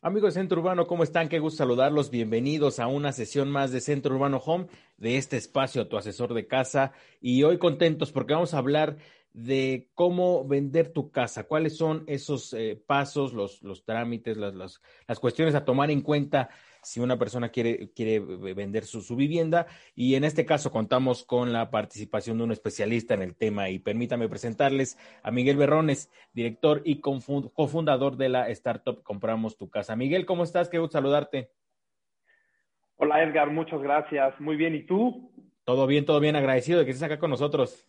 Amigos de Centro Urbano, ¿cómo están? Qué gusto saludarlos. Bienvenidos a una sesión más de Centro Urbano Home, de este espacio, tu asesor de casa. Y hoy contentos porque vamos a hablar de cómo vender tu casa, cuáles son esos eh, pasos, los, los trámites, las, las, las cuestiones a tomar en cuenta si una persona quiere, quiere vender su, su, vivienda. Y en este caso contamos con la participación de un especialista en el tema. Y permítame presentarles a Miguel Berrones, director y cofundador de la startup Compramos tu Casa. Miguel, ¿cómo estás? Qué gusto saludarte. Hola Edgar, muchas gracias. Muy bien, ¿y tú? Todo bien, todo bien. Agradecido de que estés acá con nosotros.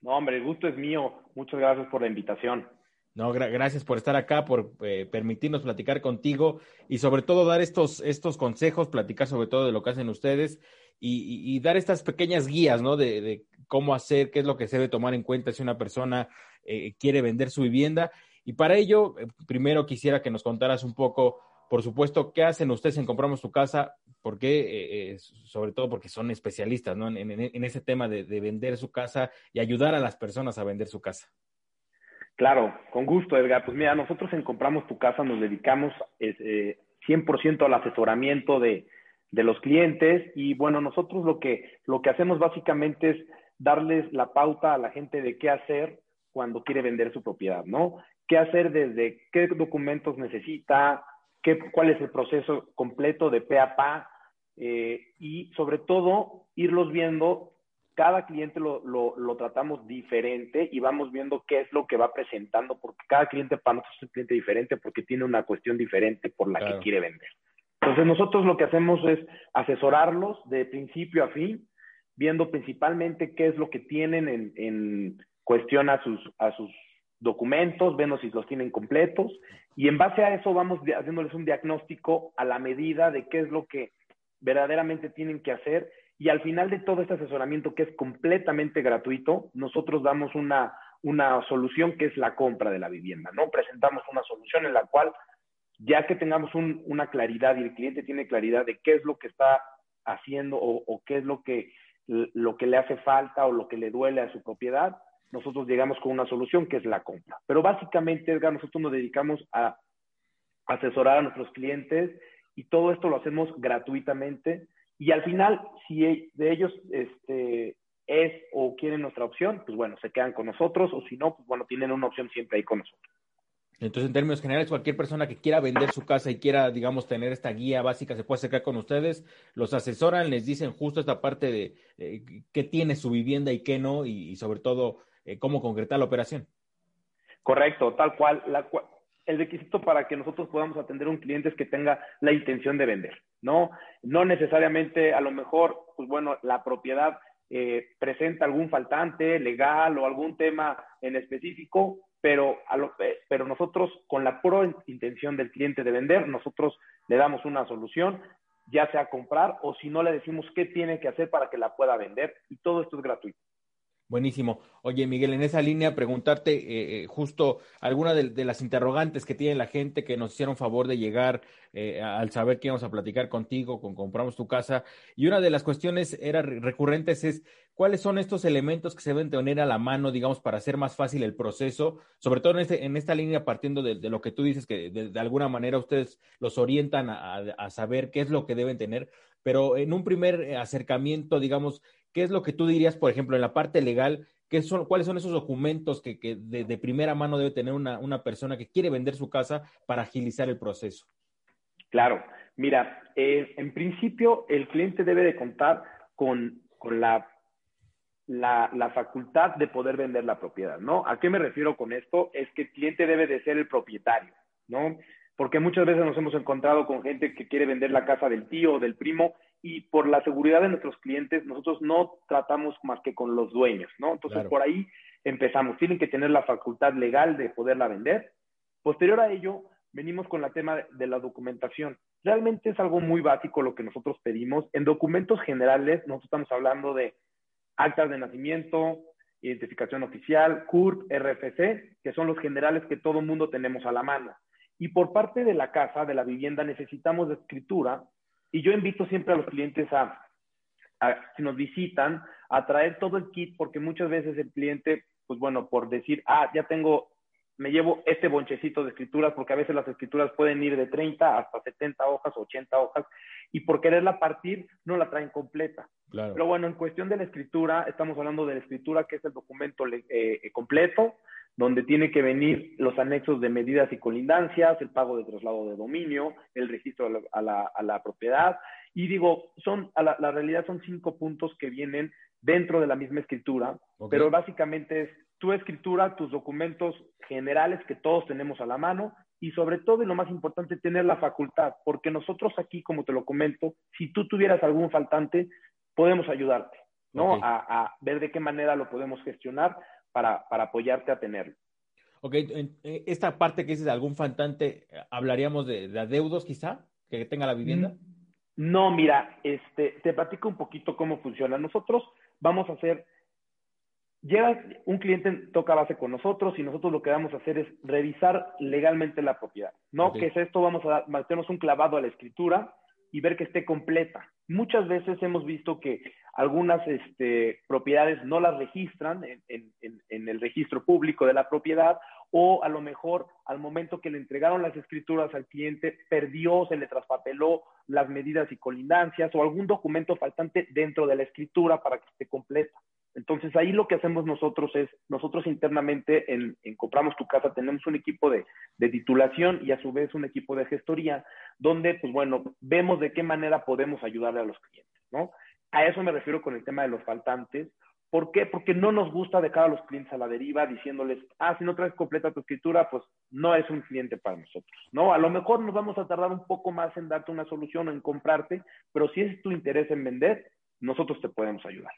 No, hombre, el gusto es mío. Muchas gracias por la invitación. No, gra gracias por estar acá, por eh, permitirnos platicar contigo y sobre todo dar estos, estos consejos, platicar sobre todo de lo que hacen ustedes y, dar estas pequeñas guías, ¿no? De, cómo hacer, qué es lo que se debe tomar en cuenta si una persona eh, quiere vender su vivienda. Y para ello, eh, primero quisiera que nos contaras un poco, por supuesto, qué hacen ustedes en Compramos tu Casa, porque, sobre todo porque son especialistas, ¿no? En, en, en ese tema de vender su casa y ayudar a las personas a vender su casa. Claro, con gusto, Edgar. Pues mira, nosotros en Compramos tu Casa nos dedicamos eh, 100% al asesoramiento de, de, los clientes y bueno, nosotros lo que, lo que hacemos básicamente es darles la pauta a la gente de qué hacer cuando quiere vender su propiedad, ¿no? ¿Qué hacer desde qué documentos necesita, qué, cuál es el proceso completo de pe a eh, y sobre todo irlos viendo cada cliente lo, lo, lo, tratamos diferente y vamos viendo qué es lo que va presentando, porque cada cliente para nosotros es un cliente diferente porque tiene una cuestión diferente por la claro. que quiere vender. Entonces nosotros lo que hacemos es asesorarlos de principio a fin, viendo principalmente qué es lo que tienen en, en cuestión a sus, a sus documentos, viendo si los tienen completos y en base a eso vamos haciéndoles un diagnóstico a la medida de qué es lo que verdaderamente tienen que hacer y al final de todo este asesoramiento, que es completamente gratuito, nosotros damos una, una solución que es la compra de la vivienda, ¿no? Presentamos una solución en la cual, ya que tengamos un, una claridad y el cliente tiene claridad de qué es lo que está haciendo o, qué es lo que, lo que le hace falta o lo que le duele a su propiedad, nosotros llegamos con una solución que es la compra. Pero básicamente, Edgar, nosotros nos dedicamos a asesorar a nuestros clientes y todo esto lo hacemos gratuitamente y al final, si de ellos este, es o quieren nuestra opción, pues bueno, se quedan con nosotros, o si no, pues bueno, tienen una opción siempre ahí con nosotros. Entonces, en términos generales, cualquier persona que quiera vender su casa y quiera, digamos, tener esta guía básica, se puede acercar con ustedes, los asesoran, les dicen justo esta parte de eh, qué tiene su vivienda y qué no, y, y sobre todo, eh, cómo concretar la operación. Correcto, tal cual. La, el requisito para que nosotros podamos atender a un cliente es que tenga la intención de vender, ¿no? No necesariamente, a lo mejor, pues bueno, la propiedad eh, presenta algún faltante legal o algún tema en específico, pero, a lo, eh, pero nosotros, con la pura intención del cliente de vender, nosotros le damos una solución, ya sea comprar o si no le decimos qué tiene que hacer para que la pueda vender y todo esto es gratuito. Buenísimo. Oye, Miguel, en esa línea, preguntarte eh, justo alguna de, las interrogantes que tiene la gente que nos hicieron favor de llegar eh, al saber que íbamos a platicar contigo, con Compramos tu Casa. Y una de las cuestiones era recurrentes es, ¿cuáles son estos elementos que se deben tener a la mano, digamos, para hacer más fácil el proceso? Sobre todo en, este, en esta línea, partiendo de, lo que tú dices, que de, alguna manera ustedes los orientan a, a saber qué es lo que deben tener. Pero en un primer acercamiento, digamos, ¿Qué es lo que tú dirías, por ejemplo, en la parte legal? ¿qué son, ¿Cuáles son esos documentos que, de, primera mano debe tener una, una, persona que quiere vender su casa para agilizar el proceso? Claro, mira, eh, en principio el cliente debe de contar con, con la, la, la, facultad de poder vender la propiedad, ¿no? ¿A qué me refiero con esto? Es que el cliente debe de ser el propietario, ¿no? Porque muchas veces nos hemos encontrado con gente que quiere vender la casa del tío o del primo y por la seguridad de nuestros clientes, nosotros no tratamos más que con los dueños, ¿no? Entonces, claro. por ahí empezamos. Tienen que tener la facultad legal de poderla vender. Posterior a ello, venimos con el tema de la documentación. Realmente es algo muy básico lo que nosotros pedimos. En documentos generales, nosotros estamos hablando de actas de nacimiento, identificación oficial, CURP, RFC, que son los generales que todo mundo tenemos a la mano. Y por parte de la casa, de la vivienda, necesitamos de escritura y yo invito siempre a los clientes a, a, si nos visitan, a traer todo el kit, porque muchas veces el cliente, pues bueno, por decir, ah, ya tengo me llevo este bonchecito de escrituras, porque a veces las escrituras pueden ir de 30 hasta 70 hojas, 80 hojas, y por quererla partir no la traen completa. Pero bueno, en cuestión de la escritura, estamos hablando de la escritura, que es el documento eh, completo, donde tiene que venir los anexos de medidas y colindancias, el pago de traslado de dominio, el registro a la, a la, propiedad. Y digo, son, a la, realidad son cinco puntos que vienen dentro de la misma escritura, pero básicamente es tu escritura, tus documentos generales que todos tenemos a la mano y sobre todo, y lo más importante, tener la facultad, porque nosotros aquí, como te lo comento, si tú tuvieras algún faltante, podemos ayudarte, ¿no? A, a, ver de qué manera lo podemos gestionar para, para apoyarte a tenerlo. Ok, esta parte que dices de algún faltante, ¿hablaríamos de, de adeudos quizá que tenga la vivienda? Mm, no, mira, este, te platico un poquito cómo funciona. Nosotros vamos a hacer, llega un cliente, toca base con nosotros y nosotros lo que vamos a hacer es revisar legalmente la propiedad. ¿No? ¿Qué es esto? Vamos a meternos un clavado a la escritura y ver que esté completa. Muchas veces hemos visto que algunas este, propiedades no las registran en, el registro público de la propiedad o a lo mejor al momento que le entregaron las escrituras al cliente perdió, se le traspapeló las medidas y colindancias o algún documento faltante dentro de la escritura para que esté completa. Entonces ahí lo que hacemos nosotros es, nosotros internamente en, Compramos tu casa tenemos un equipo de, de, titulación y a su vez un equipo de gestoría, donde pues bueno, vemos de qué manera podemos ayudarle a los clientes, ¿no? A eso me refiero con el tema de los faltantes. ¿Por qué? Porque no nos gusta dejar a los clientes a la deriva diciéndoles, ah, si no traes completa tu escritura, pues no es un cliente para nosotros, ¿no? A lo mejor nos vamos a tardar un poco más en darte una solución o en comprarte, pero si es tu interés en vender, nosotros te podemos ayudar.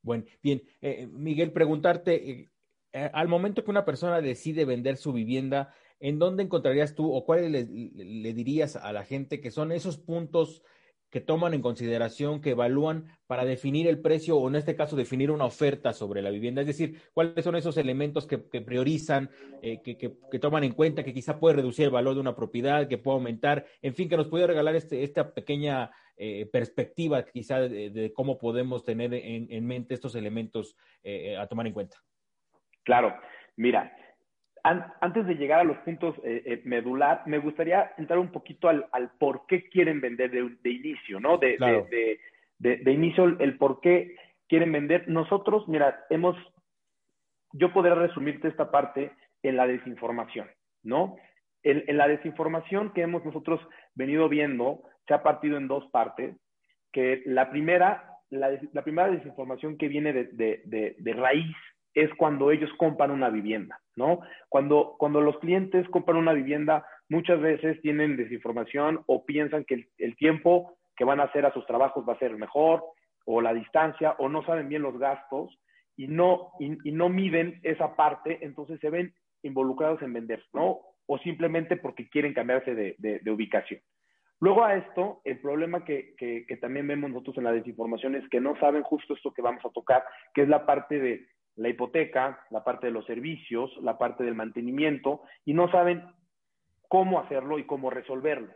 Bueno, bien, eh, Miguel, preguntarte, eh, eh, al momento que una persona decide vender su vivienda, ¿en dónde encontrarías tú o cuáles le dirías a la gente que son esos puntos que toman en consideración, que evalúan para definir el precio o en este caso definir una oferta sobre la vivienda? Es decir, ¿cuáles son esos elementos que, priorizan, eh, que, toman en cuenta que quizá puede reducir el valor de una propiedad, que puede aumentar, en fin, que nos puede regalar este, esta pequeña eh, perspectiva quizá de, cómo podemos tener en, mente estos elementos eh, a tomar en cuenta? Claro, mira, antes de llegar a los puntos eh, eh, medular, me gustaría entrar un poquito al, por qué quieren vender de, inicio, ¿no? De, de, inicio, el por qué quieren vender. Nosotros, mira, hemos, yo podría resumirte esta parte en la desinformación, ¿no? En, la desinformación que hemos nosotros venido viendo, se ha partido en dos partes, que la primera, la, la primera desinformación que viene de raíz es cuando ellos compran una vivienda, ¿no? Cuando, cuando los clientes compran una vivienda, muchas veces tienen desinformación o piensan que el, tiempo que van a hacer a sus trabajos va a ser mejor, o la distancia, o no saben bien los gastos y no, y, no miden esa parte, entonces se ven involucrados en vender, ¿no? O simplemente porque quieren cambiarse de, ubicación. Luego a esto, el problema que, que, también vemos nosotros en la desinformación es que no saben justo esto que vamos a tocar, que es la parte de la hipoteca, la parte de los servicios, la parte del mantenimiento, y no saben cómo hacerlo y cómo resolverlo.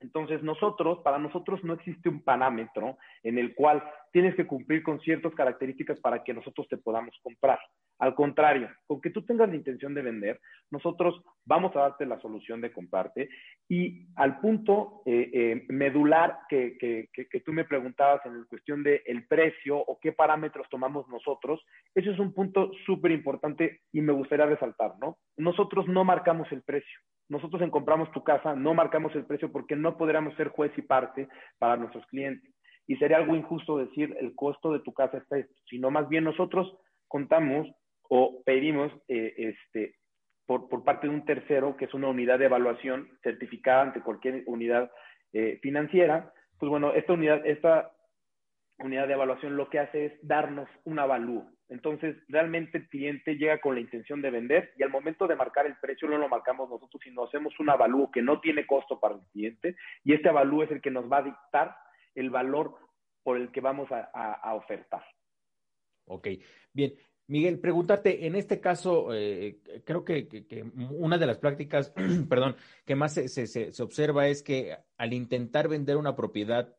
Entonces, nosotros, para nosotros no existe un parámetro en el cual tienes que cumplir con ciertas características para que nosotros te podamos comprar. Al contrario, con que tú tengas la intención de vender, nosotros vamos a darte la solución de comprarte. Y al punto eh, eh, medular que, tú me preguntabas en cuestión del el precio o qué parámetros tomamos nosotros, eso es un punto súper importante y me gustaría resaltar, ¿no? Nosotros no marcamos el precio. Nosotros en Compramos tu Casa no marcamos el precio porque no podríamos ser juez y parte para nuestros clientes. Y sería algo injusto decir el costo de tu casa está esto, sino más bien nosotros contamos o pedimos eh, este, por, por, parte de un tercero, que es una unidad de evaluación certificada ante cualquier unidad eh, financiera, pues bueno, esta unidad, esta unidad de evaluación lo que hace es darnos un avalúo. Entonces, realmente el cliente llega con la intención de vender y al momento de marcar el precio no lo marcamos nosotros, sino hacemos un avalúo que no tiene costo para el cliente y este avalúo es el que nos va a dictar el valor por el que vamos a, a ofertar. Ok, bien. Miguel, preguntarte, en este caso, eh, creo que, una de las prácticas, perdón, que más se, se, observa es que al intentar vender una propiedad,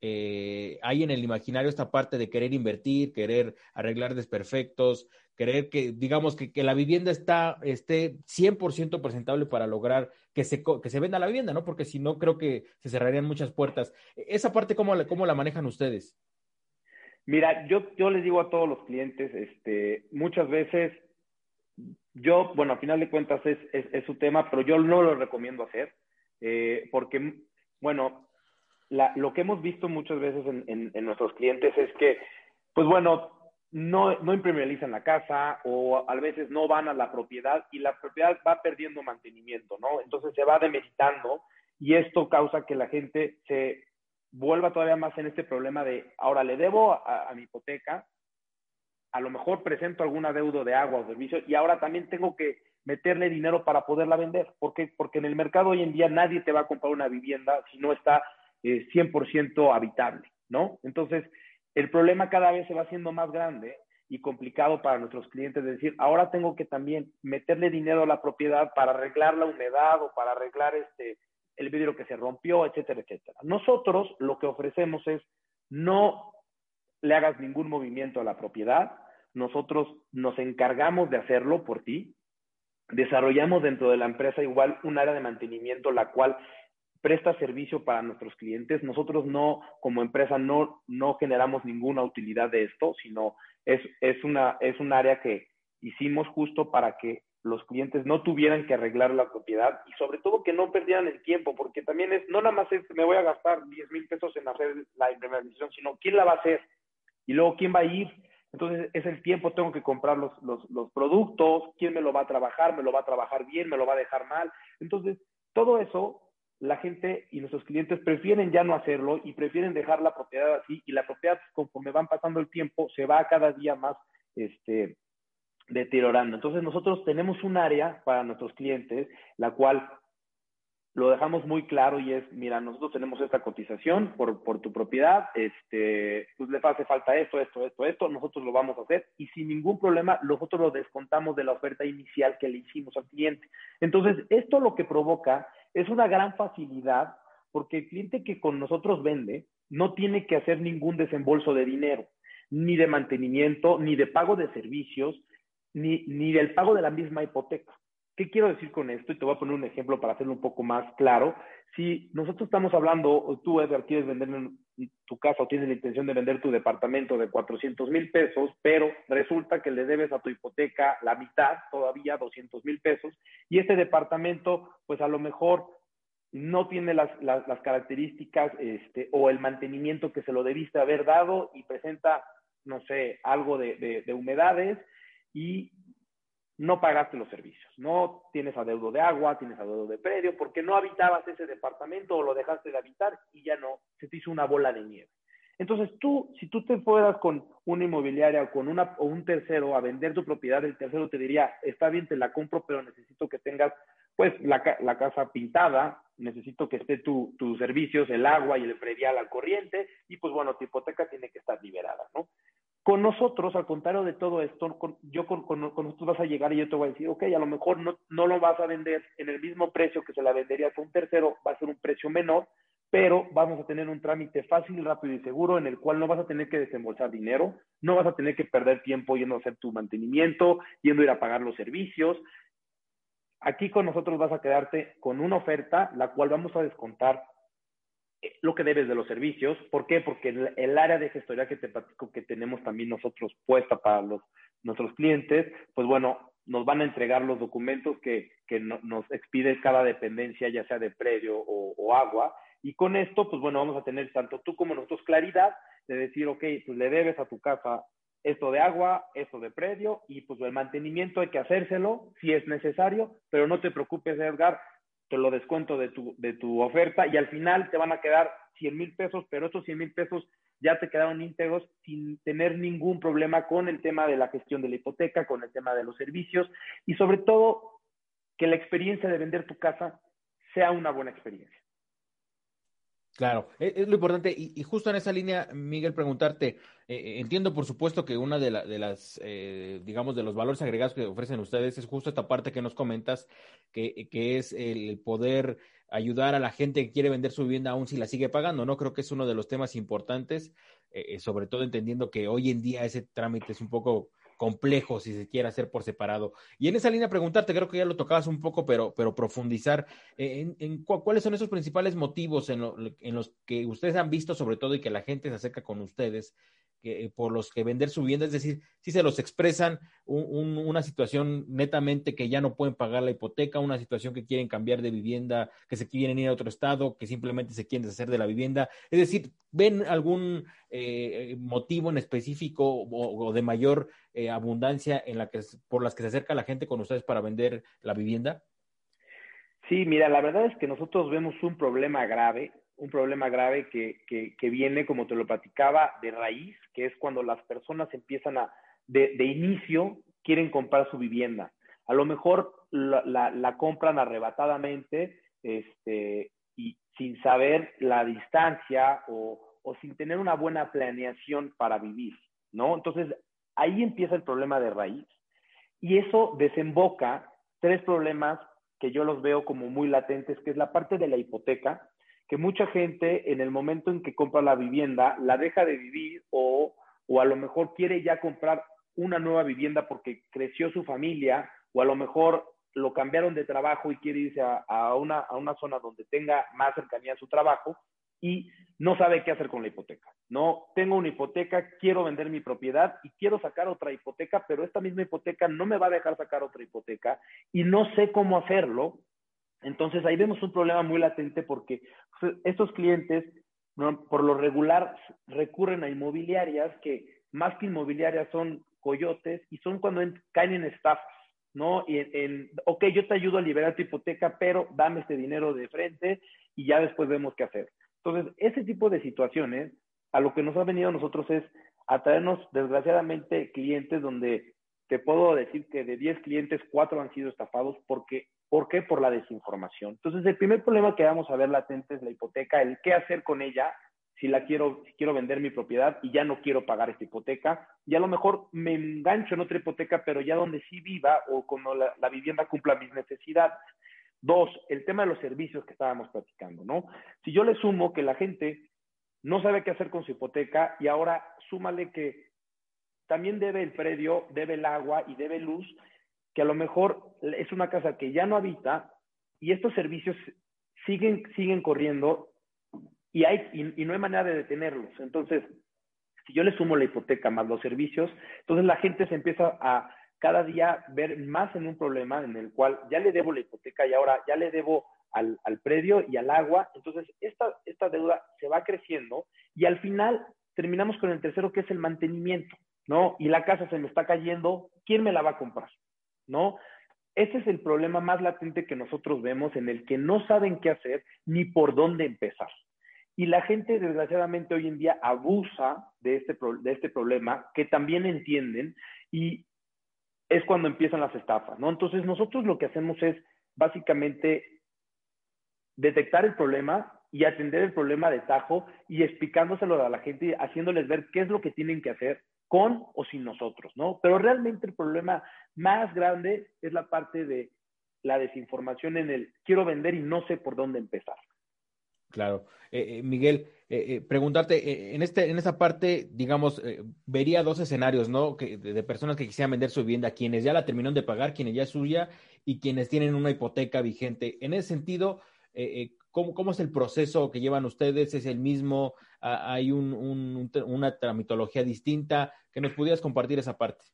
eh, hay en el imaginario esta parte de querer invertir, querer arreglar desperfectos, querer que, digamos, que, la vivienda está, esté 100% presentable para lograr que se, que se venda la vivienda, ¿no? Porque si no, creo que se cerrarían muchas puertas. Esa parte, ¿cómo la, cómo la manejan ustedes? Mira, yo, yo les digo a todos los clientes, este, muchas veces, yo, bueno, a final de cuentas es, es, su tema, pero yo no lo recomiendo hacer, eh, porque, bueno, lo que hemos visto muchas veces en, nuestros clientes es que, pues bueno, no, no impermeabilizan la casa o a veces no van a la propiedad y la propiedad va perdiendo mantenimiento, ¿no? Entonces se va demeritando y esto causa que la gente se vuelva todavía más en este problema de, ahora le debo a, mi hipoteca, a lo mejor presento algún adeudo de agua o servicio y ahora también tengo que meterle dinero para poderla vender. ¿Por qué? Porque en el mercado hoy en día nadie te va a comprar una vivienda si no está 100% eh, habitable, ¿no? Entonces, el problema cada vez se va haciendo más grande y complicado para nuestros clientes. Es decir, ahora tengo que también meterle dinero a la propiedad para arreglar la humedad o para arreglar este, el vidrio que se rompió, etcétera, etcétera. Nosotros lo que ofrecemos es no le hagas ningún movimiento a la propiedad, nosotros nos encargamos de hacerlo por ti, desarrollamos dentro de la empresa igual un área de mantenimiento, la cual presta servicio para nuestros clientes. Nosotros no, como empresa, no, no generamos ninguna utilidad de esto, sino es, es, una, es un área que hicimos justo para que los clientes no tuvieran que arreglar la propiedad y sobre todo que no perdieran el tiempo, porque también es, no nada más es, me voy a gastar 10 mil pesos en hacer la implementación, sino quién la va a hacer y luego quién va a ir. Entonces es el tiempo, tengo que comprar los, los, los productos, quién me lo va a trabajar, me lo va a trabajar bien, me lo va a dejar mal. Entonces, todo eso la gente y nuestros clientes prefieren ya no hacerlo y prefieren dejar la propiedad así y la propiedad conforme van pasando el tiempo se va cada día más este, deteriorando. Entonces nosotros tenemos un área para nuestros clientes, la cual lo dejamos muy claro y es, mira, nosotros tenemos esta cotización por, por tu propiedad, este, pues le hace falta esto, esto, esto, esto, nosotros lo vamos a hacer y sin ningún problema nosotros lo descontamos de la oferta inicial que le hicimos al cliente. Entonces, esto lo que provoca es una gran facilidad porque el cliente que con nosotros vende no tiene que hacer ningún desembolso de dinero, ni de mantenimiento, ni de pago de servicios, ni, ni del pago de la misma hipoteca. ¿Qué quiero decir con esto? Y te voy a poner un ejemplo para hacerlo un poco más claro. Si nosotros estamos hablando, tú, Edgar, quieres vender tu casa o tienes la intención de vender tu departamento de 400 mil pesos, pero resulta que le debes a tu hipoteca la mitad, todavía 200 mil pesos, y este departamento, pues a lo mejor no tiene las, características este, o el mantenimiento que se lo debiste haber dado y presenta, no sé, algo de, de humedades y no pagaste los servicios, no tienes adeudo de agua, tienes adeudo de predio, porque no habitabas ese departamento o lo dejaste de habitar y ya no, se te hizo una bola de nieve. Entonces tú, si tú te fueras con una inmobiliaria o con una, o un tercero a vender tu propiedad, el tercero te diría, está bien, te la compro, pero necesito que tengas pues la, casa pintada, necesito que esté tus servicios, el agua y el predial al corriente, y pues bueno, tu hipoteca tiene que estar liberada, ¿no? Con nosotros, al contrario de todo esto, yo con, nosotros vas a llegar y yo te voy a decir, ok, a lo mejor no, no lo vas a vender en el mismo precio que se la vendería a un tercero, va a ser un precio menor, pero vamos a tener un trámite fácil, rápido y seguro en el cual no vas a tener que desembolsar dinero, no vas a tener que perder tiempo yendo a hacer tu mantenimiento, yendo a ir a pagar los servicios. Aquí con nosotros vas a quedarte con una oferta, la cual vamos a descontar lo que debes de los servicios. ¿Por qué? Porque el, área de gestoría que te platico que tenemos también nosotros puesta para los, nuestros clientes, pues bueno, nos van a entregar los documentos que, que nos expide cada dependencia, ya sea de predio o, agua. Y con esto, pues bueno, vamos a tener tanto tú como nosotros claridad de decir, ok, pues le debes a tu casa esto de agua, esto de predio, y pues el mantenimiento hay que hacérselo si es necesario, pero no te preocupes, Edgar, te lo descuento de tu, de tu oferta y al final te van a quedar 100 mil pesos, pero estos 100 mil pesos ya te quedaron íntegros sin tener ningún problema con el tema de la gestión de la hipoteca, con el tema de los servicios y sobre todo que la experiencia de vender tu casa sea una buena experiencia. Claro, e, es, lo importante. Y, justo en esa línea, Miguel, preguntarte, eh, eh, entiendo por supuesto que una de, de las, eh, digamos, de los valores agregados que ofrecen ustedes es justo esta parte que nos comentas, que, que es el poder ayudar a la gente que quiere vender su vivienda aún si la sigue pagando, ¿no? Creo que es uno de los temas importantes, eh, eh, sobre todo entendiendo que hoy en día ese trámite es un poco complejo si se quiere hacer por separado. Y en esa línea preguntarte, creo que ya lo tocabas un poco, pero, pero profundizar en, en cuáles son esos principales motivos en, en, los que ustedes han visto sobre todo y que la gente se acerca con ustedes que, por los que vender su vivienda, es decir, si se los expresan una situación netamente que ya no pueden pagar la hipoteca, una situación que quieren cambiar de vivienda, que se quieren ir a otro estado, que simplemente se quieren deshacer de la vivienda, es decir, ¿ven algún eh, motivo en específico o, de mayor eh, abundancia en la que, por las que se acerca la gente con ustedes para vender la vivienda? Sí, mira, la verdad es que nosotros vemos un problema grave un problema grave que, que, viene, como te lo platicaba, de raíz, que es cuando las personas empiezan a, de, inicio, quieren comprar su vivienda. A lo mejor la, la, compran arrebatadamente este, y sin saber la distancia o, o sin tener una buena planeación para vivir, ¿no? Entonces, ahí empieza el problema de raíz. Y eso desemboca tres problemas que yo los veo como muy latentes, que es la parte de la hipoteca, que mucha gente en el momento en que compra la vivienda la deja de vivir o, o a lo mejor quiere ya comprar una nueva vivienda porque creció su familia o a lo mejor lo cambiaron de trabajo y quiere irse a, a, una, a una zona donde tenga más cercanía a su trabajo y no sabe qué hacer con la hipoteca. No, tengo una hipoteca, quiero vender mi propiedad y quiero sacar otra hipoteca, pero esta misma hipoteca no me va a dejar sacar otra hipoteca y no sé cómo hacerlo entonces ahí vemos un problema muy latente porque pues, estos clientes por lo regular recurren a inmobiliarias que más que inmobiliarias son coyotes y son cuando caen en estafas, ¿no? Y en, ok, yo te ayudo a liberar tu hipoteca, pero dame este dinero de frente y ya después vemos qué hacer. Entonces, ese tipo de situaciones, a lo que nos ha venido a nosotros es a traernos, desgraciadamente, clientes donde te puedo decir que de 10 clientes, 4 han sido estafados porque ¿Por qué? Por la desinformación. Entonces, el primer problema que vamos a ver latente es la hipoteca, el qué hacer con ella si la quiero, si quiero vender mi propiedad y ya no quiero pagar esta hipoteca. Y a lo mejor me engancho en otra hipoteca, pero ya donde sí viva o cuando la, la vivienda cumpla mis necesidades. Dos, el tema de los servicios que estábamos platicando, ¿no? Si yo le sumo que la gente no sabe qué hacer con su hipoteca y ahora súmale que también debe el predio, debe el agua y debe luz, que a lo mejor es una casa que ya no habita y estos servicios siguen, siguen corriendo y, hay, y, no hay manera de detenerlos. Entonces, si yo le sumo la hipoteca más los servicios, entonces la gente se empieza a cada día ver más en un problema en el cual ya le debo la hipoteca y ahora ya le debo al, al predio y al agua. Entonces, esta, esta deuda se va creciendo y al final terminamos con el tercero que es el mantenimiento, ¿no? Y la casa se me está cayendo, ¿quién me la va a comprar? ¿No? Ese es el problema más latente que nosotros vemos en el que no saben qué hacer ni por dónde empezar. Y la gente, desgraciadamente, hoy en día abusa de este, de este problema, que también entienden, y es cuando empiezan las estafas, ¿no? Entonces, nosotros lo que hacemos es básicamente detectar el problema y atender el problema de tajo y explicándoselo a la gente, haciéndoles ver qué es lo que tienen que hacer con o sin nosotros, ¿no? Pero realmente el problema más grande es la parte de la desinformación en el quiero vender y no sé por dónde empezar. Claro. Eh, eh, Miguel, eh, preguntarte, en, este, en esa parte, digamos, vería dos escenarios, ¿no? Que, de, personas que quisieran vender su vivienda, quienes ya la terminaron de pagar, quienes ya es suya y quienes tienen una hipoteca vigente. En ese sentido, ¿cómo, ¿cómo, es el proceso que llevan ustedes? ¿Es el mismo? ¿Hay un, una tramitología distinta? Que nos pudieras compartir esa parte.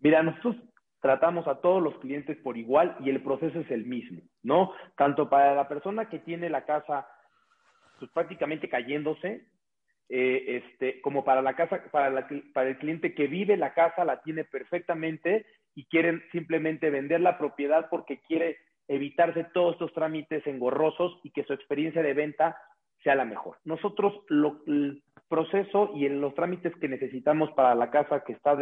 Mira, nosotros tratamos a todos los clientes por igual y el proceso es el mismo, ¿no? Tanto para la persona que tiene la casa pues, prácticamente cayéndose, eh, este, como para la casa, para, la, para el cliente que vive la casa, la tiene perfectamente y quieren simplemente vender la propiedad porque quiere evitarse todos estos trámites engorrosos y que su experiencia de venta sea la mejor. Nosotros lo, el proceso y en los trámites que necesitamos para la casa que está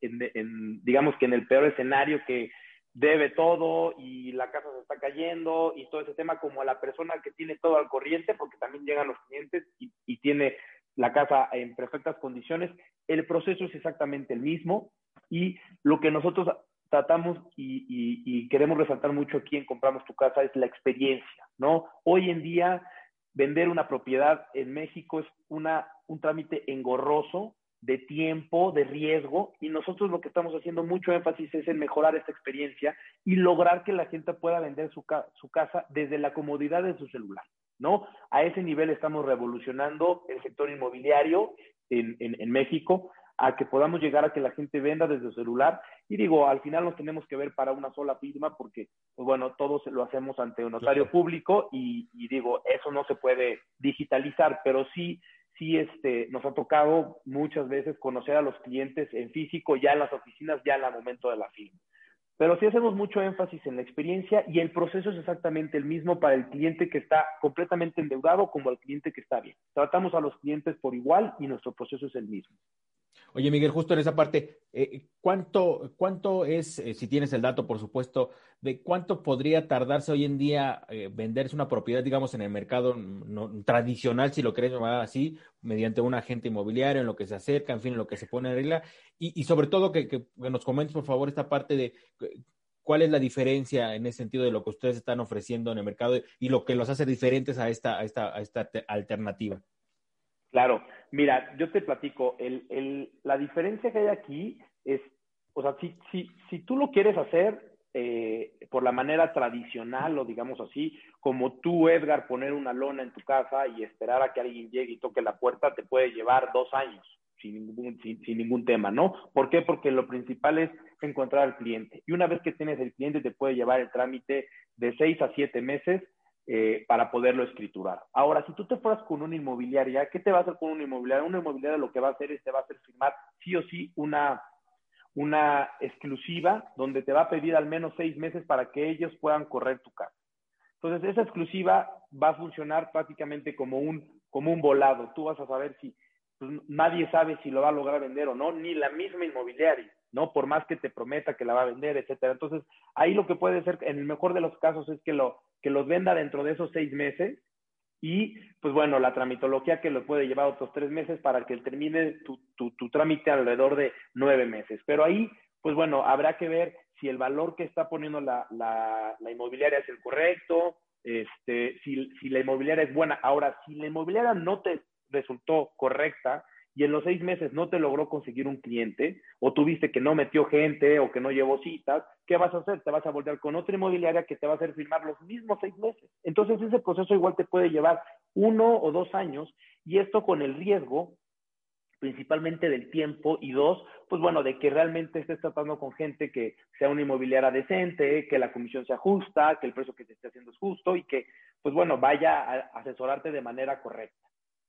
en, digamos que en el peor escenario que debe todo y la casa se está cayendo y todo ese tema como la persona que tiene todo al corriente, porque también llegan los clientes y, y tiene la casa en perfectas condiciones, el proceso es exactamente el mismo y lo que nosotros tratamos y, queremos resaltar mucho aquí en Compramos tu Casa es la experiencia, ¿no? Hoy en día, vender una propiedad en México es una, un trámite engorroso, de tiempo, de riesgo, y nosotros lo que estamos haciendo mucho énfasis es en mejorar esta experiencia y lograr que la gente pueda vender su, su casa desde la comodidad de su celular, ¿no? A ese nivel estamos revolucionando el sector inmobiliario en, en México a que podamos llegar a que la gente venda desde el celular. Y digo, al final nos tenemos que ver para una sola firma porque, pues bueno, todos lo hacemos ante un notario público y, digo, eso no se puede digitalizar, pero sí, sí este, nos ha tocado muchas veces conocer a los clientes en físico, ya en las oficinas, ya en el momento de la firma. Pero sí hacemos mucho énfasis en la experiencia y el proceso es exactamente el mismo para el cliente que está completamente endeudado como al cliente que está bien. Tratamos a los clientes por igual y nuestro proceso es el mismo. Oye, Miguel, justo en esa parte, eh, ¿cuánto, ¿cuánto es, eh, si tienes el dato, por supuesto, de cuánto podría tardarse hoy en día eh, venderse una propiedad, digamos, en el mercado tradicional, si lo querés llamar así, mediante un agente inmobiliario, en lo que se acerca, en fin, en lo que se pone en regla? Y, sobre todo, que, que, nos comentes, por favor, esta parte de cuál es la diferencia en ese sentido de lo que ustedes están ofreciendo en el mercado y lo que los hace diferentes a esta, a esta, a esta alternativa. Claro, mira, yo te platico, el, el, la diferencia que hay aquí es, o sea, si, si, si tú lo quieres hacer eh, por la manera tradicional, o digamos así, como tú, Edgar, poner una lona en tu casa y esperar a que alguien llegue y toque la puerta, te puede llevar dos años sin ningún, sin, sin ningún tema, ¿no? ¿Por qué? Porque lo principal es encontrar al cliente. Y una vez que tienes el cliente, te puede llevar el trámite de seis a siete meses eh, para poderlo escriturar. Ahora, si tú te fueras con una inmobiliaria, ¿qué te va a hacer con una inmobiliaria? Una inmobiliaria lo que va a hacer es te va a hacer firmar sí o sí una, una exclusiva donde te va a pedir al menos seis meses para que ellos puedan correr tu casa. Entonces, esa exclusiva va a funcionar prácticamente como un, como un volado. Tú vas a saber si pues, nadie sabe si lo va a lograr vender o no, ni la misma inmobiliaria, ¿no? Por más que te prometa que la va a vender, etcétera. Entonces, ahí lo que puede ser, en el mejor de los casos, es que lo, que los venda dentro de esos seis meses y, pues bueno, la tramitología que lo puede llevar otros tres meses para que termine tu, tu, trámite alrededor de nueve meses. Pero ahí, pues bueno, habrá que ver si el valor que está poniendo la, la, la inmobiliaria es el correcto, este, si, si la inmobiliaria es buena. Ahora, si la inmobiliaria no te resultó correcta, y en los seis meses no te logró conseguir un cliente o tuviste que no metió gente o que no llevó citas, ¿qué vas a hacer? Te vas a volver con otra inmobiliaria que te va a hacer firmar los mismos seis meses. Entonces ese proceso igual te puede llevar uno o dos años y esto con el riesgo principalmente del tiempo y dos, pues bueno, de que realmente estés tratando con gente que sea una inmobiliaria decente, que la comisión sea justa, que el precio que te esté haciendo es justo y que, pues bueno, vaya a asesorarte de manera correcta.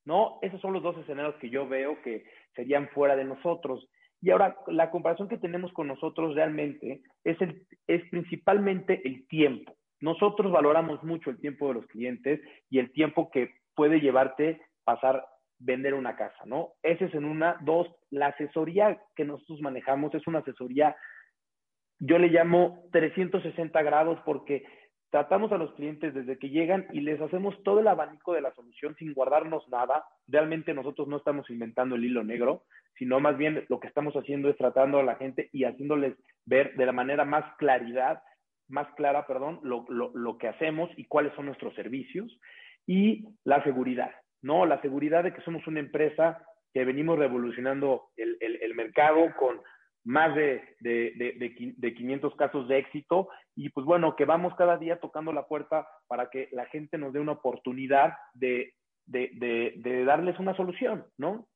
¿No? Esos son los dos escenarios que yo veo que serían fuera de nosotros. Y ahora, la comparación que tenemos con nosotros realmente es, el, es principalmente el tiempo. Nosotros valoramos mucho el tiempo de los clientes y el tiempo que puede llevarte pasar vender una casa, ¿no? Ese es en una. Dos, la asesoría que nosotros manejamos es una asesoría, yo le llamo 360 grados porque tratamos a los clientes desde que llegan y les hacemos todo el abanico de la solución sin guardarnos nada. Realmente nosotros no estamos inventando el hilo negro, sino más bien lo que estamos haciendo es tratando a la gente y haciéndoles ver de la manera más claridad, más clara, perdón, lo, lo, lo que hacemos y cuáles son nuestros servicios. Y la seguridad, ¿no? La seguridad de que somos una empresa que venimos revolucionando el, el, el mercado con más de, de, de, de, 500 casos de éxito y pues bueno, que vamos cada día tocando la puerta para que la gente nos dé una oportunidad de, darles una solución, ¿no?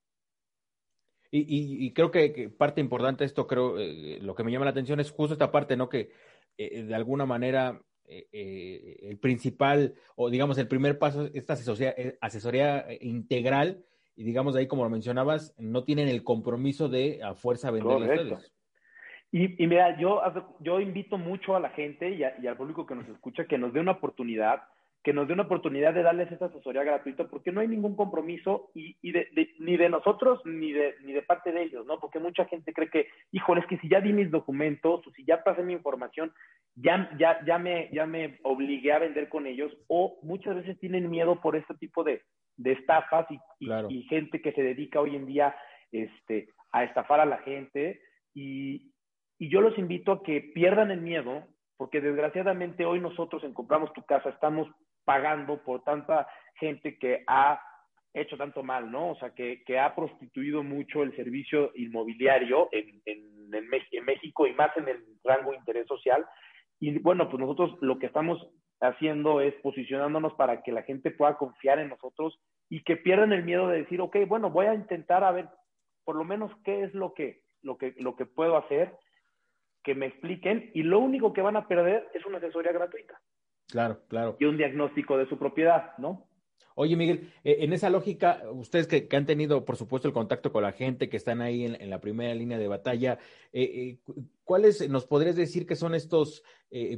Y, y, creo que, parte importante de esto, creo, eh, lo que me llama la atención es justo esta parte, ¿no? Que eh, de alguna manera eh, el principal, o digamos el primer paso, esta asesoría, asesoría integral, y digamos ahí como lo mencionabas, no tienen el compromiso de a fuerza vender ustedes. Y, y, mira, yo, yo invito mucho a la gente y, al público que nos escucha que nos dé una oportunidad, que nos dé una oportunidad de darles esta asesoría gratuita, porque no hay ningún compromiso y, y de, ni de nosotros ni de, ni de parte de ellos, ¿no? Porque mucha gente cree que, híjole, es que si ya di mis documentos o si ya pasé mi información, ya, ya, ya, me, ya me obligué a vender con ellos, o muchas veces tienen miedo por este tipo de, de estafas y, y, gente que se dedica hoy en día este, a estafar a la gente. Y, Y yo los invito a que pierdan el miedo, porque desgraciadamente hoy nosotros en Compramos tu Casa estamos pagando por tanta gente que ha hecho tanto mal, ¿no? O sea, que, que ha prostituido mucho el servicio inmobiliario en, en, en, México y más en el rango de interés social. Y bueno, pues nosotros lo que estamos haciendo es posicionándonos para que la gente pueda confiar en nosotros y que pierdan el miedo de decir, ok, bueno, voy a intentar a ver por lo menos qué es lo que, lo que, lo que puedo hacer, que me expliquen y lo único que van a perder es una asesoría gratuita. Claro, claro. Y un diagnóstico de su propiedad, ¿no? Oye, Miguel, eh, en esa lógica, ustedes que, han tenido, por supuesto, el contacto con la gente, que están ahí en, la primera línea de batalla, eh, eh, ¿cuáles nos podrías decir que son estos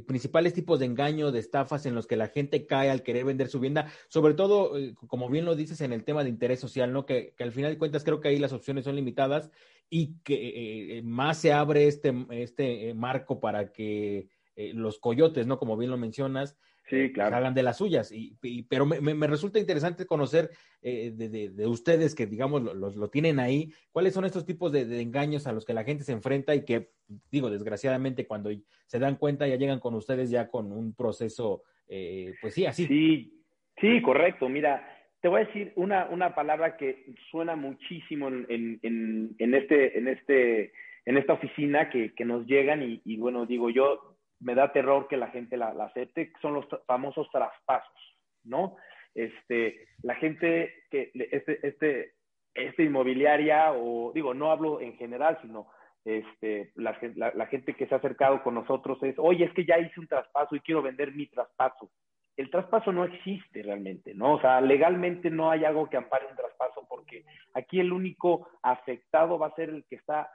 principales tipos de engaño, de estafas en los que la gente cae al querer vender su vivienda? Sobre todo, como bien lo dices, en el tema de interés social, ¿no? Que, al final de cuentas creo que ahí las opciones son limitadas y que más se abre este, este marco para que los coyotes, ¿no? Como bien lo mencionas, Sí, eh, claro. hagan de las suyas. Y, pero me, me, resulta interesante conocer eh, de, de, ustedes que, digamos, lo, lo, tienen ahí, cuáles son estos tipos de, engaños a los que la gente se enfrenta y que, digo, desgraciadamente, cuando se dan cuenta ya llegan con ustedes ya con un proceso, eh, pues sí, así. Sí, sí, correcto. Mira, te voy a decir una, una palabra que suena muchísimo en, en, en, este, en, este, en esta oficina que, que nos llegan y, y bueno, digo, yo me da terror que la gente la, acepte, son los famosos traspasos, ¿no? Este, la gente que, este, este, este inmobiliaria, o digo, no hablo en general, sino este, la, la, gente que se ha acercado con nosotros es, oye, es que ya hice un traspaso y quiero vender mi traspaso. El traspaso no existe realmente, ¿no? O sea, legalmente no hay algo que ampare un traspaso porque aquí el único afectado va a ser el que está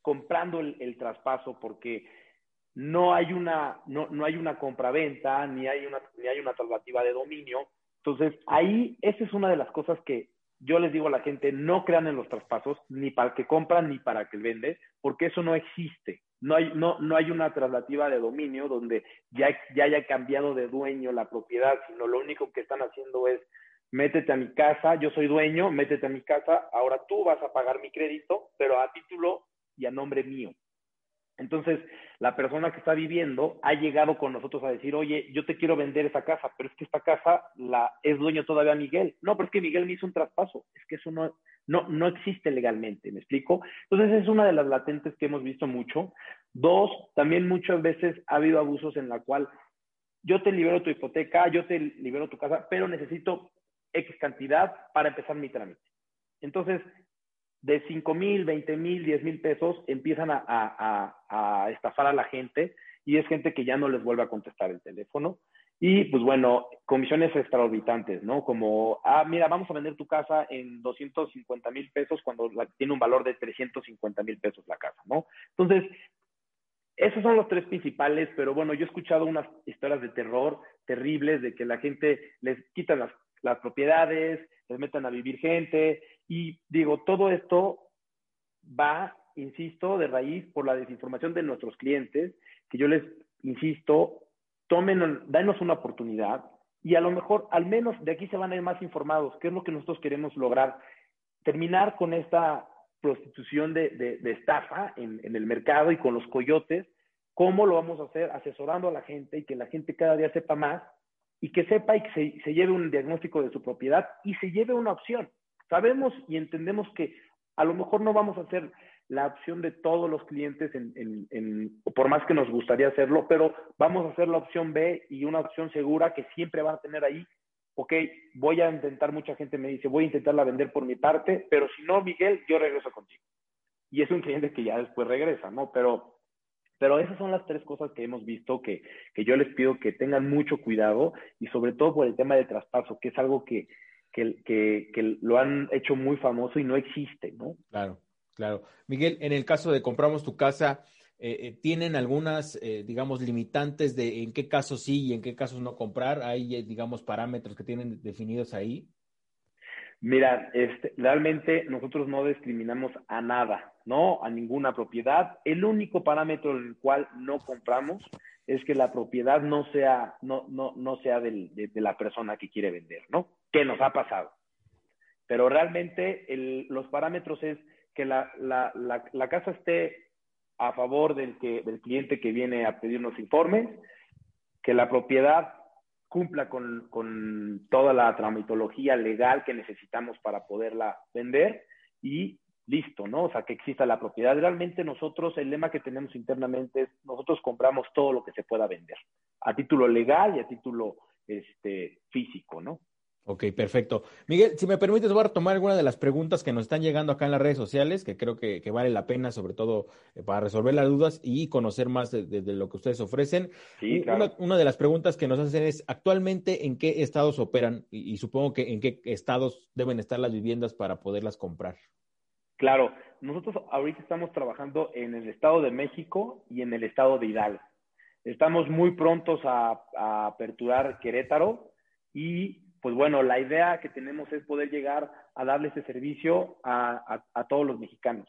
comprando el traspaso porque no hay una, no, no hay una compraventa, ni hay una, ni hay una tratativa de dominio. Entonces, ahí, esa es una de las cosas que yo les digo a la gente, no crean en los traspasos, ni para el que compran ni para el que vende, porque eso no existe. No hay, no, no hay una traslativa de dominio donde ya, ya haya cambiado de dueño la propiedad, sino lo único que están haciendo es, métete a mi casa, yo soy dueño, métete a mi casa, ahora tú vas a pagar mi crédito, pero a título y a nombre mío. Entonces, la persona que está viviendo ha llegado con nosotros a decir, oye, yo te quiero vender esa casa, pero es que esta casa la es dueño todavía Miguel. No, pero es que Miguel me hizo un traspaso. Es que eso no, no, no existe legalmente, ¿me explico? Entonces, es una de las latentes que hemos visto mucho. Dos, también muchas veces ha habido abusos en la cual yo te libero tu hipoteca, yo te libero tu casa, pero necesito X cantidad para empezar mi trámite. Entonces, de 5 mil, 20 mil, 10 mil pesos empiezan a, a, a, estafar a la gente y es gente que ya no les vuelve a contestar el teléfono. Y pues bueno, comisiones extraorbitantes, ¿no? Como, ah, mira, vamos a vender tu casa en 250 mil pesos cuando tiene un valor de 350 mil pesos la casa, ¿no? Entonces, esos son los tres principales, pero bueno, yo he escuchado unas historias de terror terribles, de que la gente les quita las, las propiedades, les metan a vivir gente, y digo, todo esto va, insisto, de raíz por la desinformación de nuestros clientes, que yo les insisto, tomen, danos una oportunidad y a lo mejor al menos de aquí se van a ir más informados, qué es lo que nosotros queremos lograr, terminar con esta prostitución de, de, estafa en, en, el mercado y con los coyotes, cómo lo vamos a hacer asesorando a la gente y que la gente cada día sepa más y que sepa y que se, se lleve un diagnóstico de su propiedad y se lleve una opción. Sabemos y entendemos que a lo mejor no vamos a hacer la opción de todos los clientes, en, por más que nos gustaría hacerlo, pero vamos a hacer la opción B y una opción segura que siempre van a tener ahí. Ok, voy a intentar, mucha gente me dice, voy a intentarla vender por mi parte, pero si no, Miguel, yo regreso contigo. Y es un cliente que ya después regresa, ¿no? Pero, pero esas son las tres cosas que hemos visto que, que yo les pido que tengan mucho cuidado y sobre todo por el tema de traspaso, que es algo que, que, que, lo han hecho muy famoso y no existe, ¿no? Claro, claro. Miguel, en el caso de compramos tu casa, eh, eh, ¿tienen algunas, eh, digamos, limitantes de en qué casos sí y en qué casos no comprar? ¿Hay, digamos, parámetros que tienen definidos ahí? Mira, este, realmente nosotros no discriminamos a nada, ¿no? A ninguna propiedad. El único parámetro en el cual no compramos es que la propiedad no sea, no, no, no sea del, de, la persona que quiere vender, ¿no? Que nos ha pasado. Pero realmente los parámetros es que la, casa esté a favor del, que, del cliente que viene a pedirnos informes, que la propiedad cumpla con, con toda la tramitología legal que necesitamos para poderla vender y listo, ¿no? O sea, que exista la propiedad. Realmente nosotros, el lema que tenemos internamente es, nosotros compramos todo lo que se pueda vender, a título legal y a título este, físico, ¿no? Ok, perfecto. Miguel, si me permites, voy a retomar algunas de las preguntas que nos están llegando acá en las redes sociales, que creo que, vale la pena, sobre todo eh, para resolver las dudas y conocer más de, lo que ustedes ofrecen. Sí, claro. una, de las preguntas que nos hacen es, actualmente, ¿en qué estados operan? y supongo que en qué estados deben estar las viviendas para poderlas comprar. Claro, nosotros ahorita estamos trabajando en el Estado de México y en el Estado de Hidalgo. Estamos muy prontos a, aperturar Querétaro y pues bueno, la idea que tenemos es poder llegar a darle ese servicio a, a, todos los mexicanos.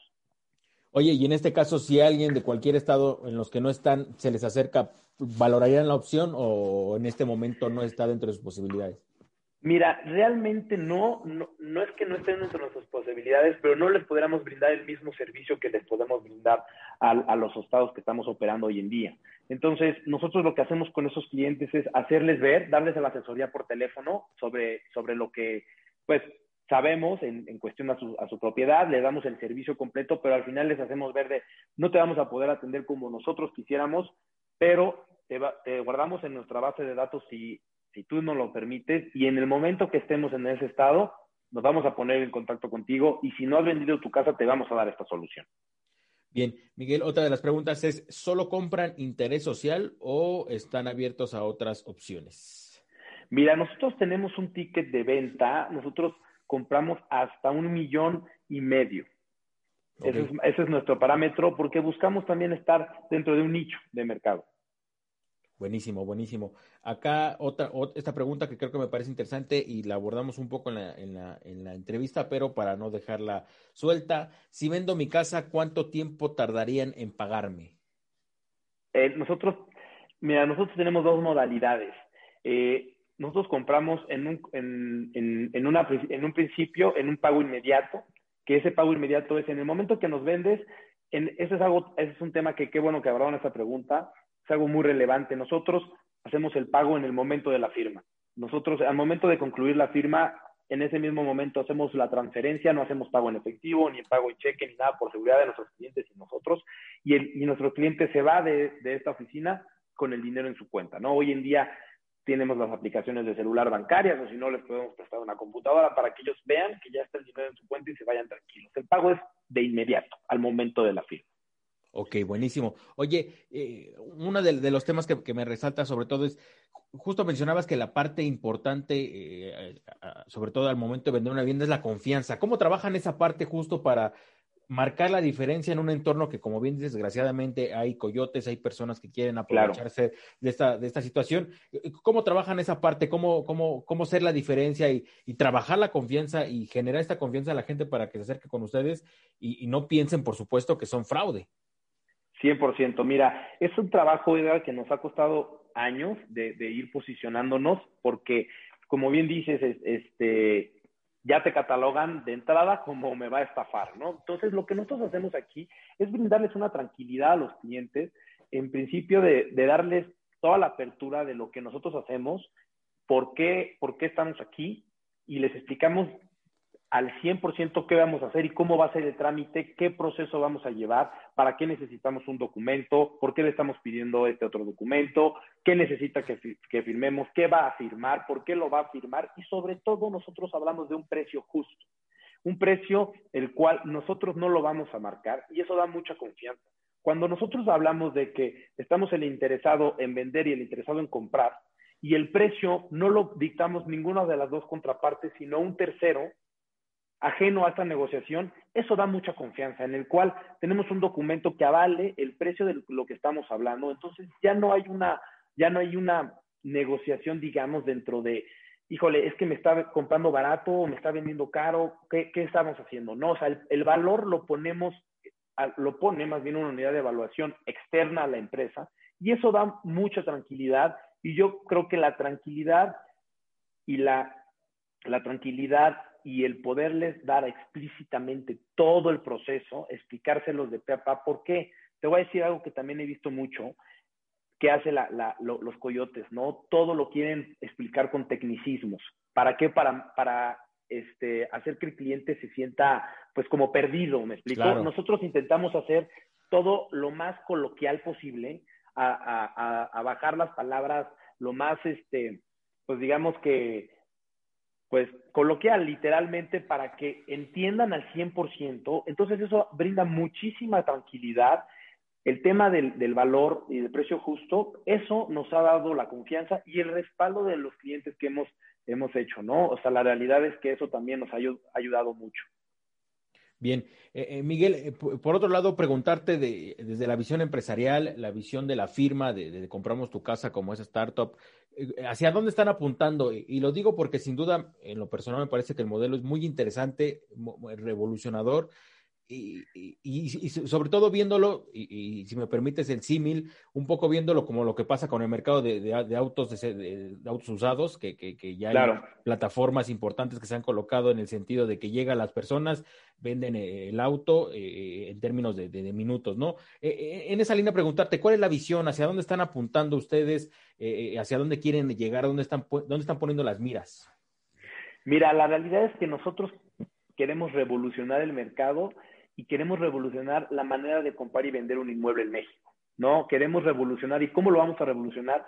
Oye, y en este caso, si alguien de cualquier estado en los que no están se les acerca, ¿valorarían la opción o en este momento no está dentro de sus posibilidades? Mira, realmente no, no, es que no estén dentro de nuestras posibilidades, pero no les podríamos brindar el mismo servicio que les podemos brindar a, los estados que estamos operando hoy en día. Entonces, nosotros lo que hacemos con esos clientes es hacerles ver, darles la asesoría por teléfono sobre, sobre lo que, pues, sabemos en, cuestión a su, a su, propiedad, le damos el servicio completo, pero al final les hacemos ver de, no te vamos a poder atender como nosotros quisiéramos, pero te, te guardamos en nuestra base de datos si si tú no lo permites, y en el momento que estemos en ese estado, nos vamos a poner en contacto contigo y si no has vendido tu casa, te vamos a dar esta solución. Bien, Miguel, otra de las preguntas es, ¿solo compran interés social o están abiertos a otras opciones? Mira, nosotros tenemos un ticket de venta, nosotros compramos hasta un millón y medio. ese es nuestro parámetro porque buscamos también estar dentro de un nicho de mercado. Buenísimo, buenísimo. Acá otra, esta pregunta que creo que me parece interesante y la abordamos un poco en la, en, la, en la entrevista, pero para no dejarla suelta, si vendo mi casa, ¿cuánto tiempo tardarían en pagarme? Eh, nosotros, mira, nosotros tenemos dos modalidades. Eh, nosotros compramos en un, en, en, una, en un principio en un pago inmediato, que ese pago inmediato es en el momento que nos vendes, en, ese, es algo, ese es un tema que qué bueno que abrieron esta pregunta es algo muy relevante. Nosotros hacemos el pago en el momento de la firma. Nosotros, al momento de concluir la firma, en ese mismo momento hacemos la transferencia, no hacemos pago en efectivo, ni pago en cheque, ni nada por seguridad de nuestros clientes y nosotros. Y, el, y nuestro cliente se va de, de, esta oficina con el dinero en su cuenta, ¿no? Hoy en día tenemos las aplicaciones de celular bancarias o si no les podemos prestar una computadora para que ellos vean que ya está el dinero en su cuenta y se vayan tranquilos. El pago es de inmediato, al momento de la firma. Ok, buenísimo. Oye, eh, uno de, los temas que, me resalta sobre todo es, justo mencionabas que la parte importante, eh, sobre todo al momento de vender una vivienda, es la confianza. ¿Cómo trabajan esa parte justo para marcar la diferencia en un entorno que, como bien dices, desgraciadamente hay coyotes, hay personas que quieren aprovecharse de, esta, de esta situación? ¿Cómo trabajan esa parte? ¿Cómo, cómo, cómo ser la diferencia y, trabajar la confianza y generar esta confianza a la gente para que se acerque con ustedes y, y no piensen, por supuesto, que son fraude? 100%. Mira, es un trabajo que nos ha costado años de, ir posicionándonos porque, como bien dices, este, ya te catalogan de entrada como me va a estafar, ¿no? Entonces, lo que nosotros hacemos aquí es brindarles una tranquilidad a los clientes, en principio de, de darles toda la apertura de lo que nosotros hacemos, por qué, por qué estamos aquí, y les explicamos al 100% qué vamos a hacer y cómo va a ser el trámite, qué proceso vamos a llevar, para qué necesitamos un documento, por qué le estamos pidiendo este otro documento, qué necesita que, firmemos, qué va a firmar, por qué lo va a firmar y sobre todo nosotros hablamos de un precio justo, un precio el cual nosotros no lo vamos a marcar y eso da mucha confianza. Cuando nosotros hablamos de que estamos el interesado en vender y el interesado en comprar, y el precio no lo dictamos ninguna de las dos contrapartes, sino un tercero, ajeno a esta negociación, eso da mucha confianza, en el cual tenemos un documento que avale el precio de lo que estamos hablando, entonces ya no hay una, ya no hay una negociación, digamos, dentro de, híjole, es que me está comprando barato o me está vendiendo caro, ¿qué, qué estamos haciendo? No, o sea, el, el valor lo ponemos, lo pone más bien una unidad de evaluación externa a la empresa y eso da mucha tranquilidad y yo creo que la tranquilidad y la, la tranquilidad y el poderles dar explícitamente todo el proceso, explicárselos de pe a pa, ¿por qué? te voy a decir algo que también he visto mucho, que hace la, los coyotes, ¿no? Todo lo quieren explicar con tecnicismos. ¿Para qué? Para, para este, hacer que el cliente se sienta, pues, como perdido, ¿me explico? Nosotros intentamos hacer todo lo más coloquial posible, a, a, bajar las palabras lo más, este, pues digamos que, pues coloquial literalmente para que entiendan al 100%. Entonces eso brinda muchísima tranquilidad. El tema del, del, valor y del precio justo, eso nos ha dado la confianza y el respaldo de los clientes que hemos, hemos hecho, ¿no? O sea, la realidad es que eso también nos ha ayudado mucho. Bien, eh, eh, Miguel, eh, por otro lado, preguntarte de, desde la visión empresarial, la visión de la firma, de, compramos tu casa como esa startup, ¿hacia dónde están apuntando? Y, lo digo porque sin duda, en lo personal me parece que el modelo es muy interesante, revolucionador y, y, sobre todo viéndolo, y, si me permites el símil, un poco viéndolo como lo que pasa con el mercado de, autos de, autos usados, que, que, ya hay plataformas importantes que se han colocado en el sentido de que llegan las personas, venden eh, el auto eh, en términos de, minutos, ¿no? Eh, en esa línea preguntarte, ¿cuál es la visión? ¿Hacia dónde están apuntando ustedes? ¿Hacia dónde quieren llegar? ¿Dónde están, ¿Dónde están poniendo las miras? Mira, la realidad es que nosotros queremos revolucionar el mercado y queremos revolucionar la manera de comprar y vender un inmueble en México, ¿no? Queremos revolucionar, ¿y cómo lo vamos a revolucionar?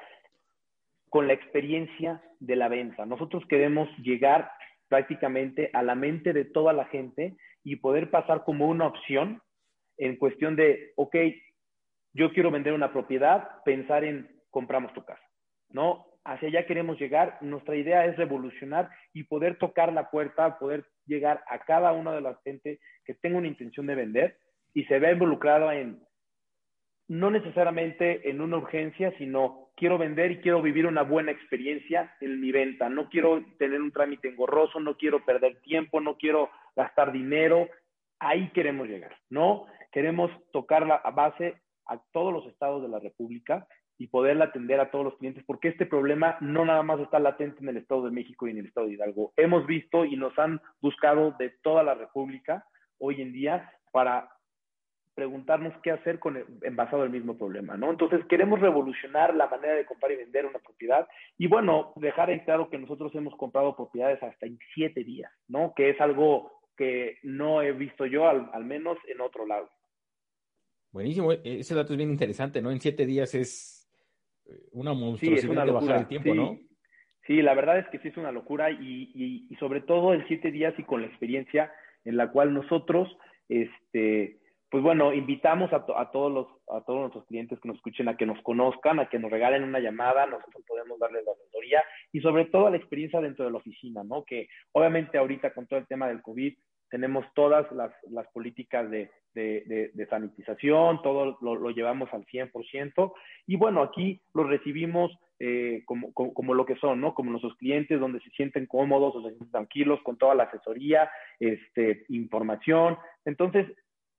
Con la experiencia de la venta. Nosotros queremos llegar prácticamente a la mente de toda la gente y poder pasar como una opción en cuestión de, ok, yo quiero vender una propiedad, pensar en compramos tu casa, ¿no? Hacia allá queremos llegar. Nuestra idea es revolucionar y poder tocar la puerta, poder llegar a cada una de las gente que tenga una intención de vender y se vea involucrado en, no necesariamente en una urgencia, sino quiero vender y quiero vivir una buena experiencia en mi venta. No quiero tener un trámite engorroso, no quiero perder tiempo, no quiero gastar dinero. Ahí queremos llegar, ¿no? Queremos tocar la base a todos los estados de la República y poderla atender a todos los clientes, porque este problema no nada más está latente en el Estado de México y en el Estado de Hidalgo. Hemos visto y nos han buscado de toda la República hoy en día para preguntarnos qué hacer con en basado el mismo problema, ¿no? Entonces queremos revolucionar la manera de comprar y vender una propiedad y bueno, dejar en claro que nosotros hemos comprado propiedades hasta en siete días, ¿no? Que es algo que no he visto yo, al, al menos en otro lado. Buenísimo, ese dato es bien interesante, ¿no? En siete días es una monstruosidad de bajar el tiempo, ¿no? Sí, la verdad es que sí es una locura y, sobre todo en siete días y con la experiencia en la cual nosotros, este, pues bueno, invitamos a, todos los, a todos nuestros clientes que nos escuchen a que nos conozcan, a que nos regalen una llamada, nosotros podemos darles la asesoría y sobre todo la experiencia dentro de la oficina, ¿no? Que obviamente ahorita con todo el tema del COVID tenemos todas las, las políticas de, de, de, sanitización, todo lo, lo, llevamos al 100%. Y bueno, aquí los recibimos eh, como, como, lo que son, ¿no? Como nuestros clientes, donde se sienten cómodos o se sienten tranquilos con toda la asesoría, este, información. Entonces,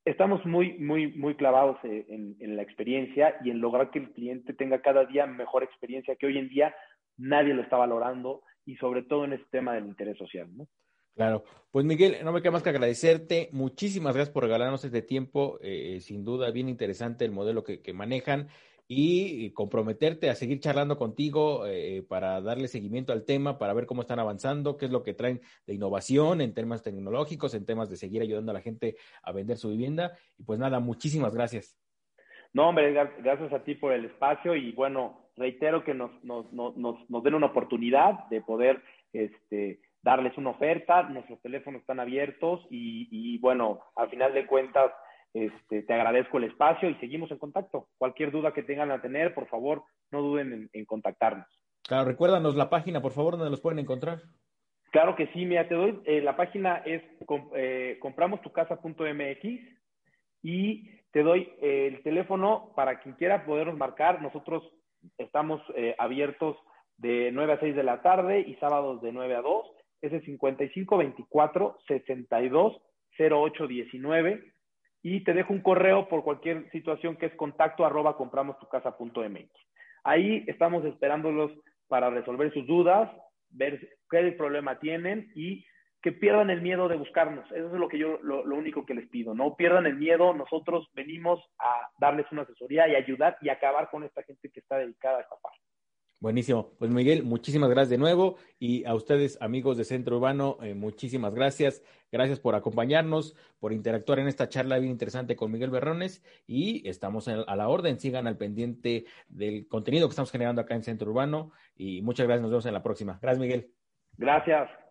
estamos muy, muy, muy clavados eh, en, en la experiencia y en lograr que el cliente tenga cada día mejor experiencia que hoy en día nadie lo está valorando y sobre todo en este tema del interés social, ¿no? Claro, pues Miguel, no me queda más que agradecerte. Muchísimas gracias por regalarnos este tiempo. Eh, sin duda, bien interesante el modelo que, manejan y comprometerte a seguir charlando contigo eh, para darle seguimiento al tema, para ver cómo están avanzando, qué es lo que traen de innovación en temas tecnológicos, en temas de seguir ayudando a la gente a vender su vivienda. Y pues nada, muchísimas gracias. No, hombre, gracias a ti por el espacio y bueno, reitero que nos, nos, nos, nos den una oportunidad de poder este, darles una oferta, nuestros teléfonos están abiertos y, bueno, al final de cuentas, este, te agradezco el espacio y seguimos en contacto. Cualquier duda que tengan a tener, por favor, no duden en, contactarnos. Claro, recuérdanos la página, por favor, donde los pueden encontrar. Claro que sí, mira, te doy, eh, la página es eh, compramostucasa.mx y te doy eh, el teléfono para quien quiera podernos marcar. Nosotros estamos abiertos de 9 a 6 de la tarde y sábados de 9 a 2 es el 5524 62 0819 y te dejo un correo por cualquier situación que es contacto arroba compramostucasa.mx. Ahí estamos esperándolos para resolver sus dudas, ver qué problema tienen y que pierdan el miedo de buscarnos. Eso es lo que yo, lo, único que les pido. No pierdan el miedo. Nosotros venimos a darles una asesoría y ayudar y acabar con esta gente que está dedicada a esta parte. Buenísimo. Pues Miguel, muchísimas gracias de nuevo y a ustedes, amigos de Centro Urbano, eh, muchísimas gracias. Gracias por acompañarnos, por interactuar en esta charla bien interesante con Miguel Berrones y estamos a la orden. Sigan al pendiente del contenido que estamos generando acá en Centro Urbano y muchas gracias. Nos vemos en la próxima. Gracias, Miguel. Gracias.